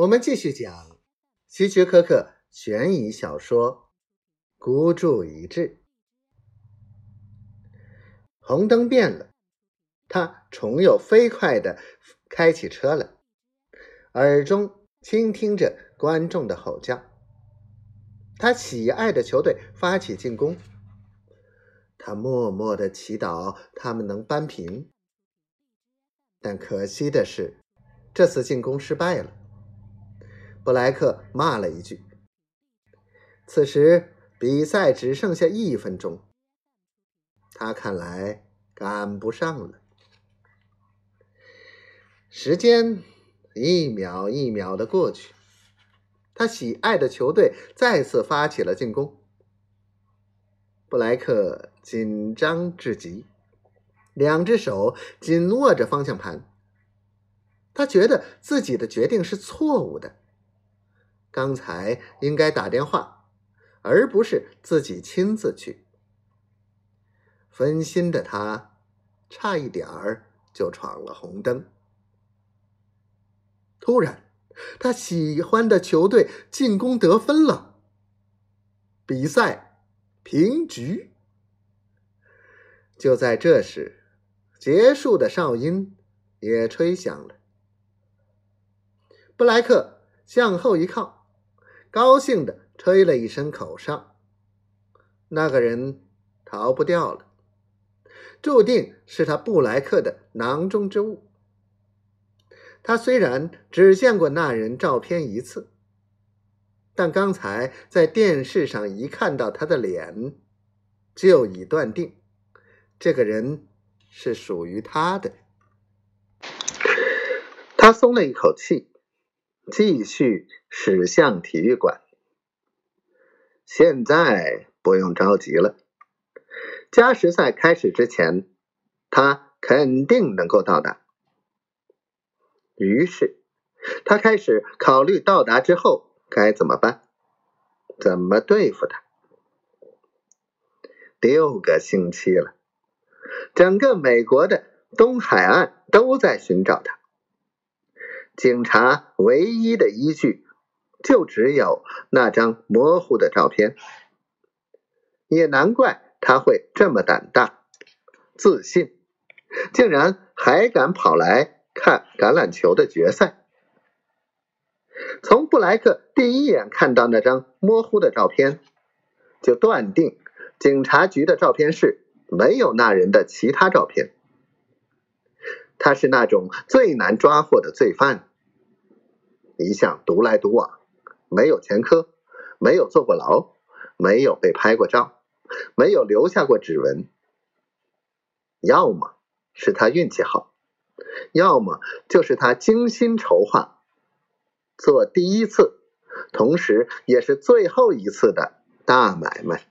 我们继续讲希区柯克悬疑小说《孤注一掷》。红灯变了，他重又飞快的开起车来，耳中倾听着观众的吼叫。他喜爱的球队发起进攻，他默默的祈祷他们能扳平。但可惜的是，这次进攻失败了。布莱克骂了一句。此时比赛只剩下一分钟，他看来赶不上了。时间一秒一秒的过去，他喜爱的球队再次发起了进攻。布莱克紧张至极，两只手紧握着方向盘。他觉得自己的决定是错误的。刚才应该打电话，而不是自己亲自去。分心的他，差一点儿就闯了红灯。突然，他喜欢的球队进攻得分了，比赛平局。就在这时，结束的哨音也吹响了。布莱克向后一靠。高兴的吹了一声口哨，那个人逃不掉了，注定是他布莱克的囊中之物。他虽然只见过那人照片一次，但刚才在电视上一看到他的脸，就已断定这个人是属于他的。他松了一口气。继续驶向体育馆。现在不用着急了，加时赛开始之前，他肯定能够到达。于是，他开始考虑到达之后该怎么办，怎么对付他。六个星期了，整个美国的东海岸都在寻找他。警察唯一的依据就只有那张模糊的照片，也难怪他会这么胆大、自信，竟然还敢跑来看橄榄球的决赛。从布莱克第一眼看到那张模糊的照片，就断定警察局的照片室没有那人的其他照片。他是那种最难抓获的罪犯。一向独来独往，没有前科，没有坐过牢，没有被拍过照，没有留下过指纹。要么是他运气好，要么就是他精心筹划，做第一次，同时也是最后一次的大买卖。